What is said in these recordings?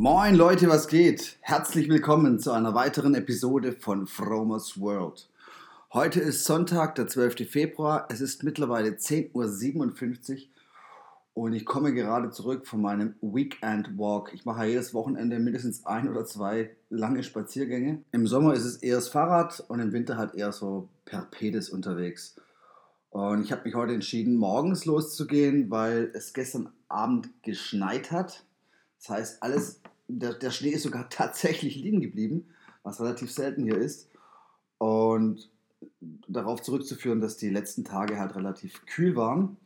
Moin Leute, was geht? Herzlich willkommen zu einer weiteren Episode von Fromers World. Heute ist Sonntag, der 12. Februar. Es ist mittlerweile 10.57 Uhr und ich komme gerade zurück von meinem Weekend Walk. Ich mache jedes Wochenende mindestens ein oder zwei lange Spaziergänge. Im Sommer ist es eher das Fahrrad und im Winter halt eher so per Pedis unterwegs. Und ich habe mich heute entschieden, morgens loszugehen, weil es gestern Abend geschneit hat. Das heißt, alles, der, der Schnee ist sogar tatsächlich liegen geblieben, was relativ selten hier ist. Und darauf zurückzuführen, dass die letzten Tage halt relativ kühl waren.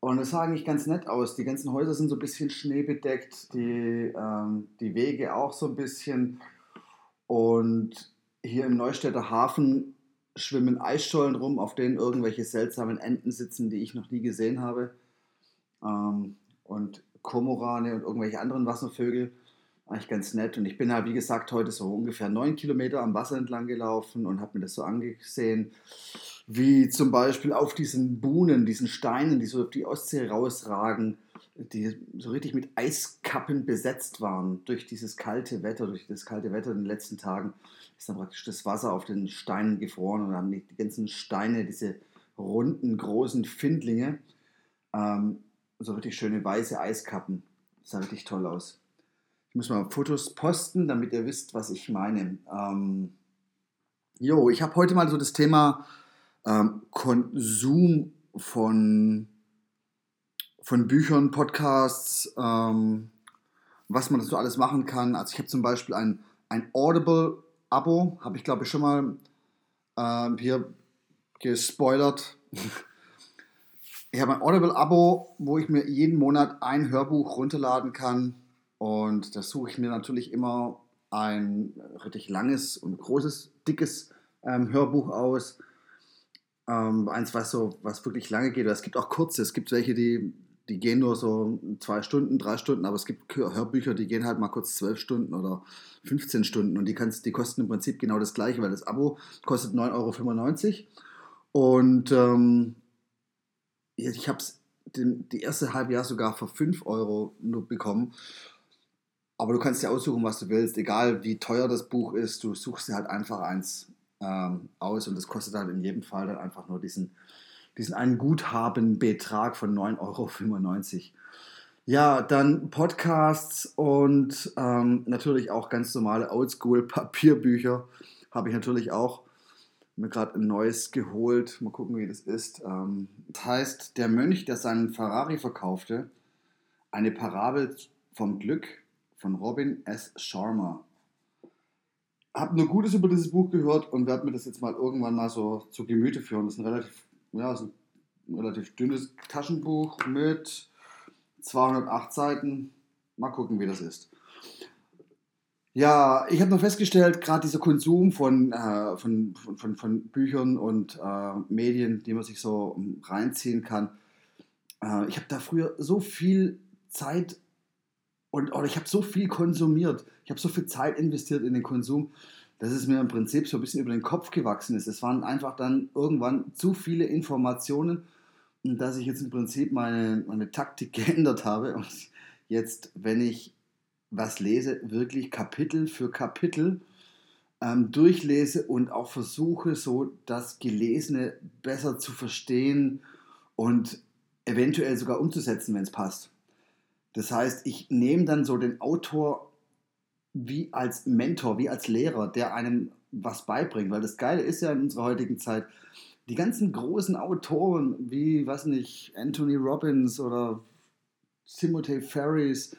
Und es sah eigentlich ganz nett aus. Die ganzen Häuser sind so ein bisschen schneebedeckt, die, ähm, die Wege auch so ein bisschen. Und hier im Neustädter Hafen schwimmen Eisschollen rum, auf denen irgendwelche seltsamen Enten sitzen, die ich noch nie gesehen habe. Ähm, und Komorane und irgendwelche anderen Wasservögel. Eigentlich ganz nett. Und ich bin halt, wie gesagt, heute so ungefähr neun Kilometer am Wasser entlang gelaufen und habe mir das so angesehen wie zum Beispiel auf diesen Buhnen, diesen Steinen, die so auf die Ostsee rausragen, die so richtig mit Eiskappen besetzt waren durch dieses kalte Wetter, durch das kalte Wetter in den letzten Tagen, ist dann praktisch das Wasser auf den Steinen gefroren und dann haben die, die ganzen Steine, diese runden, großen Findlinge, ähm, so richtig schöne weiße Eiskappen. Das sah richtig toll aus. Ich muss mal Fotos posten, damit ihr wisst, was ich meine. Ähm, jo, ich habe heute mal so das Thema ähm, Konsum von, von Büchern, Podcasts, ähm, was man so alles machen kann. Also ich habe zum Beispiel ein, ein Audible-Abo, habe ich glaube ich schon mal äh, hier gespoilert. ich habe ein Audible-Abo, wo ich mir jeden Monat ein Hörbuch runterladen kann. Und da suche ich mir natürlich immer ein richtig langes und großes, dickes ähm, Hörbuch aus ähm, eins, was so, was wirklich lange geht. Es gibt auch kurze, es gibt welche, die, die gehen nur so zwei Stunden, drei Stunden, aber es gibt Hörbücher, die gehen halt mal kurz zwölf Stunden oder 15 Stunden und die, kannst, die kosten im Prinzip genau das gleiche, weil das Abo kostet 9,95 Euro. Und ähm, ich habe es die erste halbe Jahr sogar für 5 Euro nur bekommen. Aber du kannst dir aussuchen, was du willst, egal wie teuer das Buch ist, du suchst dir halt einfach eins ähm, aus und das kostet halt in jedem Fall dann einfach nur diesen, diesen einen Guthabenbetrag von 9,95 Euro. Ja, dann Podcasts und ähm, natürlich auch ganz normale Oldschool-Papierbücher habe ich natürlich auch mir gerade ein neues geholt. Mal gucken, wie das ist. Ähm, das heißt, der Mönch, der seinen Ferrari verkaufte, eine Parabel vom Glück von Robin S. Sharma habe nur Gutes über dieses Buch gehört und werde mir das jetzt mal irgendwann mal so zu Gemüte führen. Das ist ein relativ, ja, ist ein relativ dünnes Taschenbuch mit 208 Seiten. Mal gucken, wie das ist. Ja, ich habe noch festgestellt, gerade dieser Konsum von, äh, von, von, von, von, Büchern und äh, Medien, die man sich so reinziehen kann. Äh, ich habe da früher so viel Zeit und oder ich habe so viel konsumiert, ich habe so viel Zeit investiert in den Konsum, dass es mir im Prinzip so ein bisschen über den Kopf gewachsen ist. Es waren einfach dann irgendwann zu viele Informationen dass ich jetzt im Prinzip meine, meine Taktik geändert habe und jetzt, wenn ich was lese, wirklich Kapitel für Kapitel ähm, durchlese und auch versuche, so das Gelesene besser zu verstehen und eventuell sogar umzusetzen, wenn es passt. Das heißt, ich nehme dann so den Autor wie als Mentor, wie als Lehrer, der einem was beibringt. Weil das Geile ist ja in unserer heutigen Zeit, die ganzen großen Autoren wie, was nicht, Anthony Robbins oder Timothy Ferris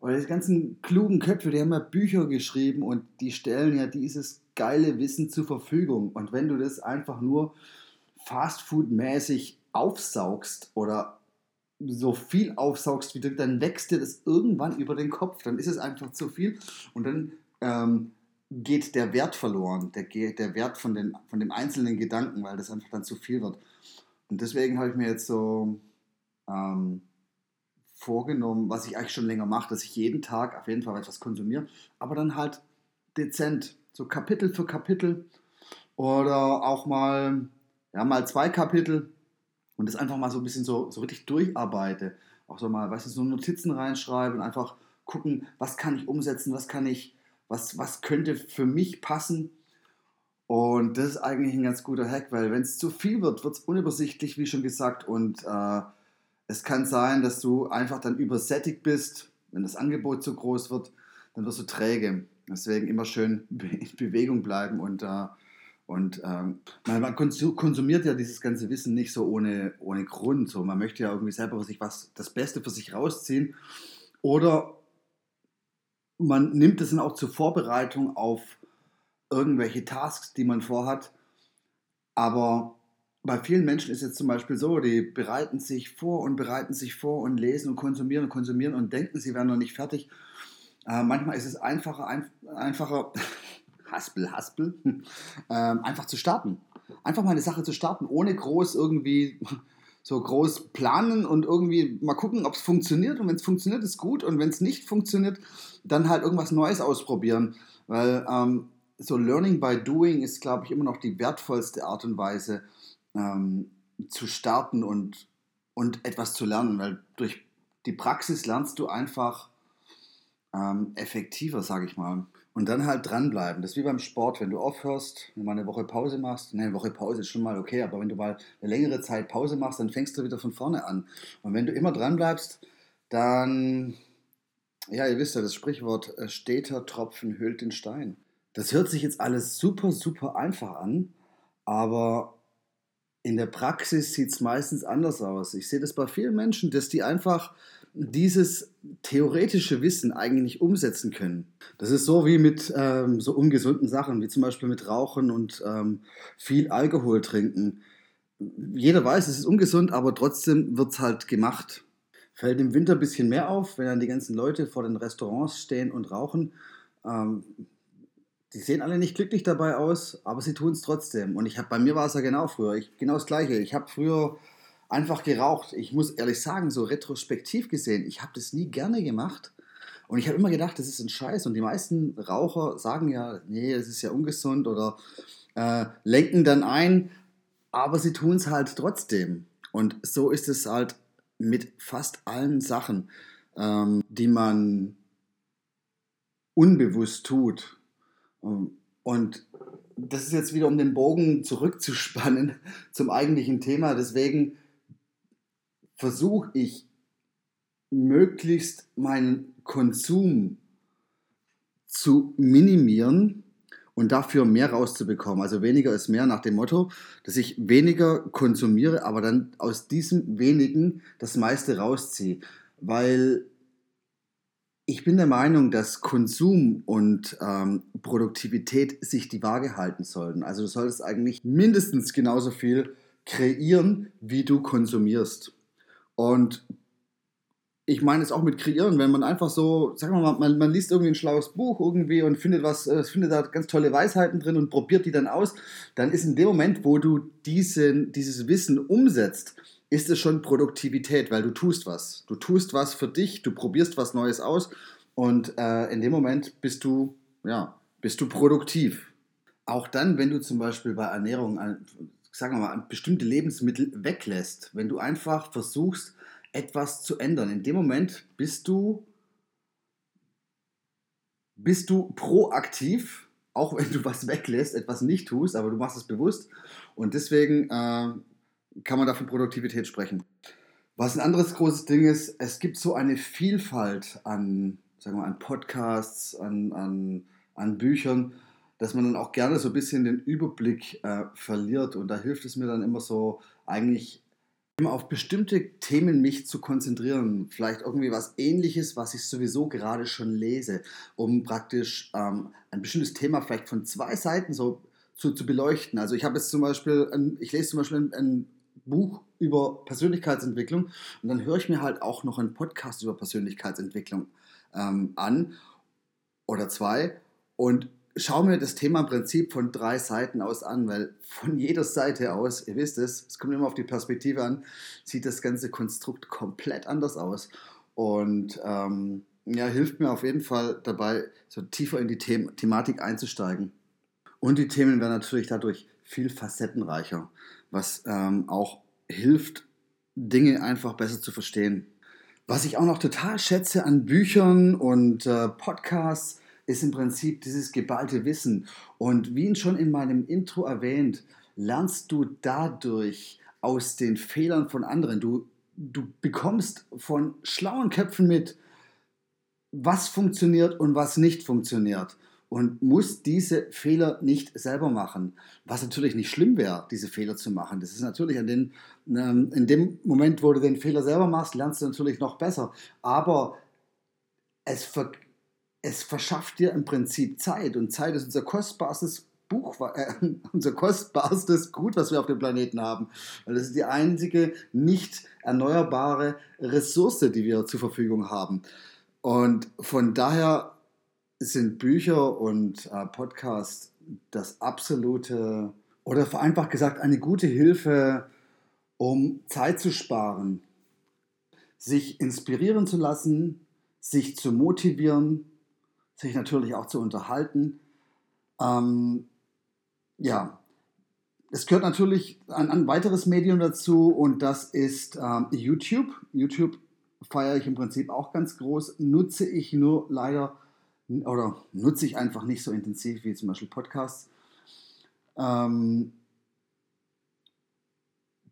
oder die ganzen klugen Köpfe, die haben ja Bücher geschrieben und die stellen ja dieses geile Wissen zur Verfügung. Und wenn du das einfach nur fastfood-mäßig aufsaugst oder so viel aufsaugst wie du, dann wächst dir das irgendwann über den Kopf. Dann ist es einfach zu viel und dann ähm, geht der Wert verloren, der, der Wert von, den, von dem einzelnen Gedanken, weil das einfach dann zu viel wird. Und deswegen habe ich mir jetzt so ähm, vorgenommen, was ich eigentlich schon länger mache, dass ich jeden Tag auf jeden Fall etwas konsumiere, aber dann halt dezent, so Kapitel für Kapitel oder auch mal, ja, mal zwei Kapitel und das einfach mal so ein bisschen so, so richtig durcharbeite. Auch so mal, weißt du, so Notizen reinschreiben und einfach gucken, was kann ich umsetzen, was kann ich, was, was könnte für mich passen. Und das ist eigentlich ein ganz guter Hack, weil wenn es zu viel wird, wird es unübersichtlich, wie schon gesagt. Und äh, es kann sein, dass du einfach dann übersättigt bist, wenn das Angebot zu groß wird, dann wirst du träge. Deswegen immer schön in Bewegung bleiben und äh, und ähm, man, man, konsumiert ja dieses ganze Wissen nicht so ohne, ohne Grund. So. Man möchte ja irgendwie selber sich was, das Beste für sich rausziehen. Oder man nimmt es dann auch zur Vorbereitung auf irgendwelche Tasks, die man vorhat. Aber bei vielen Menschen ist es zum Beispiel so, die bereiten sich vor und bereiten sich vor und lesen und konsumieren und konsumieren und denken, sie wären noch nicht fertig. Äh, manchmal ist es einfacher, ein, einfacher Haspel, Haspel, ähm, einfach zu starten. Einfach mal eine Sache zu starten, ohne groß irgendwie so groß planen und irgendwie mal gucken, ob es funktioniert. Und wenn es funktioniert, ist gut. Und wenn es nicht funktioniert, dann halt irgendwas Neues ausprobieren. Weil ähm, so Learning by Doing ist, glaube ich, immer noch die wertvollste Art und Weise ähm, zu starten und, und etwas zu lernen. Weil durch die Praxis lernst du einfach ähm, effektiver, sage ich mal. Und dann halt dranbleiben. Das ist wie beim Sport, wenn du aufhörst, wenn du mal eine Woche Pause machst. Ne, eine Woche Pause ist schon mal okay, aber wenn du mal eine längere Zeit Pause machst, dann fängst du wieder von vorne an. Und wenn du immer dranbleibst, dann, ja, ihr wisst ja, das Sprichwort, äh, steter Tropfen hüllt den Stein. Das hört sich jetzt alles super, super einfach an, aber in der Praxis sieht es meistens anders aus. Ich sehe das bei vielen Menschen, dass die einfach dieses theoretische Wissen eigentlich umsetzen können. Das ist so wie mit ähm, so ungesunden Sachen, wie zum Beispiel mit Rauchen und ähm, viel Alkohol trinken. Jeder weiß, es ist ungesund, aber trotzdem wird es halt gemacht. Fällt im Winter ein bisschen mehr auf, wenn dann die ganzen Leute vor den Restaurants stehen und rauchen. Ähm, die sehen alle nicht glücklich dabei aus, aber sie tun es trotzdem. Und ich habe bei mir war es ja genau früher, ich, genau das Gleiche. Ich habe früher einfach geraucht. Ich muss ehrlich sagen, so retrospektiv gesehen, ich habe das nie gerne gemacht. Und ich habe immer gedacht, das ist ein Scheiß. Und die meisten Raucher sagen ja, nee, das ist ja ungesund oder äh, lenken dann ein, aber sie tun es halt trotzdem. Und so ist es halt mit fast allen Sachen, ähm, die man unbewusst tut. Und das ist jetzt wieder, um den Bogen zurückzuspannen zum eigentlichen Thema. Deswegen versuche ich möglichst meinen Konsum zu minimieren und dafür mehr rauszubekommen. Also weniger ist mehr nach dem Motto, dass ich weniger konsumiere, aber dann aus diesem wenigen das meiste rausziehe. Weil ich bin der Meinung, dass Konsum und ähm, Produktivität sich die Waage halten sollten. Also du solltest eigentlich mindestens genauso viel kreieren, wie du konsumierst. Und ich meine es auch mit kreieren, wenn man einfach so, sagen wir mal, man, man liest irgendwie ein schlaues Buch irgendwie und findet was, äh, findet da ganz tolle Weisheiten drin und probiert die dann aus, dann ist in dem Moment, wo du diesen, dieses Wissen umsetzt, ist es schon Produktivität, weil du tust was. Du tust was für dich, du probierst was Neues aus und äh, in dem Moment bist du, ja, bist du produktiv. Auch dann, wenn du zum Beispiel bei Ernährung sagen wir mal, bestimmte Lebensmittel weglässt, wenn du einfach versuchst, etwas zu ändern. In dem Moment bist du, bist du proaktiv, auch wenn du was weglässt, etwas nicht tust, aber du machst es bewusst. Und deswegen äh, kann man da von Produktivität sprechen. Was ein anderes großes Ding ist, es gibt so eine Vielfalt an, sagen wir, an Podcasts, an, an, an Büchern, dass man dann auch gerne so ein bisschen den Überblick äh, verliert. Und da hilft es mir dann immer so, eigentlich immer auf bestimmte Themen mich zu konzentrieren. Vielleicht irgendwie was ähnliches, was ich sowieso gerade schon lese, um praktisch ähm, ein bestimmtes Thema vielleicht von zwei Seiten so zu, zu beleuchten. Also ich habe jetzt zum Beispiel, ein, ich lese zum Beispiel ein, ein Buch über Persönlichkeitsentwicklung. Und dann höre ich mir halt auch noch einen Podcast über Persönlichkeitsentwicklung ähm, an oder zwei und schaue mir das Thema im Prinzip von drei Seiten aus an, weil von jeder Seite aus, ihr wisst es, es kommt immer auf die Perspektive an, sieht das ganze Konstrukt komplett anders aus. Und ähm, ja, hilft mir auf jeden Fall dabei, so tiefer in die The Thematik einzusteigen. Und die Themen werden natürlich dadurch viel facettenreicher, was ähm, auch hilft, Dinge einfach besser zu verstehen. Was ich auch noch total schätze an Büchern und äh, Podcasts, ist im Prinzip dieses geballte Wissen. Und wie schon in meinem Intro erwähnt, lernst du dadurch aus den Fehlern von anderen. Du, du bekommst von schlauen Köpfen mit, was funktioniert und was nicht funktioniert und muss diese Fehler nicht selber machen. Was natürlich nicht schlimm wäre, diese Fehler zu machen. Das ist natürlich an den, ähm, in dem Moment, wo du den Fehler selber machst, lernst du natürlich noch besser. Aber es, ver, es verschafft dir im Prinzip Zeit und Zeit ist unser kostbarstes Buch, äh, unser kostbarstes Gut, was wir auf dem Planeten haben. Weil das ist die einzige nicht erneuerbare Ressource, die wir zur Verfügung haben. Und von daher sind Bücher und äh, Podcasts das absolute oder vereinfacht gesagt eine gute Hilfe, um Zeit zu sparen, sich inspirieren zu lassen, sich zu motivieren, sich natürlich auch zu unterhalten. Ähm, ja, es gehört natürlich ein, ein, weiteres Medium dazu und das ist ähm, YouTube. YouTube feiere ich im Prinzip auch ganz groß, nutze ich nur leider oder nutze ich einfach nicht so intensiv wie zum Beispiel Podcasts. Ähm,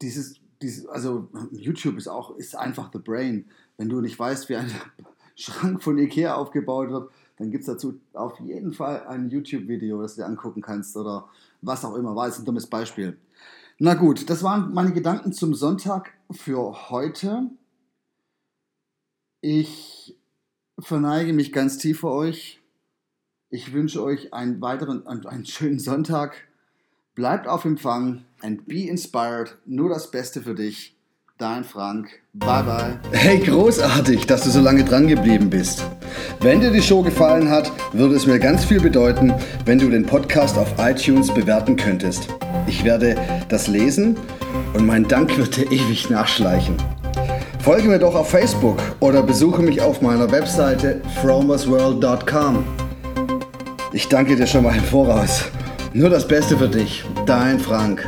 dieses, dieses, also YouTube ist auch, ist einfach the brain. Wenn du nicht weißt, wie ein Schrank von Ikea aufgebaut wird, dann gibt es dazu auf jeden Fall ein YouTube-Video, das du dir angucken kannst oder was auch immer. War jetzt ein dummes Beispiel. Na gut, das waren meine Gedanken zum Sonntag für heute. Ich verneige mich ganz tief vor euch. Ich wünsche euch einen weiteren, einen schönen Sonntag. Bleibt auf Empfang and be inspired. Nur das Beste für dich. Dein Frank. Bye bye. Hey, großartig, dass du so lange dran geblieben bist. Wenn dir die Show gefallen hat, würde es mir ganz viel bedeuten, wenn du den Podcast auf iTunes bewerten könntest. Ich werde das lesen und mein Dank wird dir ewig nachschleichen. Folge mir doch auf Facebook oder besuche mich auf meiner Webseite fromersworld.com. Ich danke dir schon mal im Voraus. Nur das Beste für dich, dein Frank.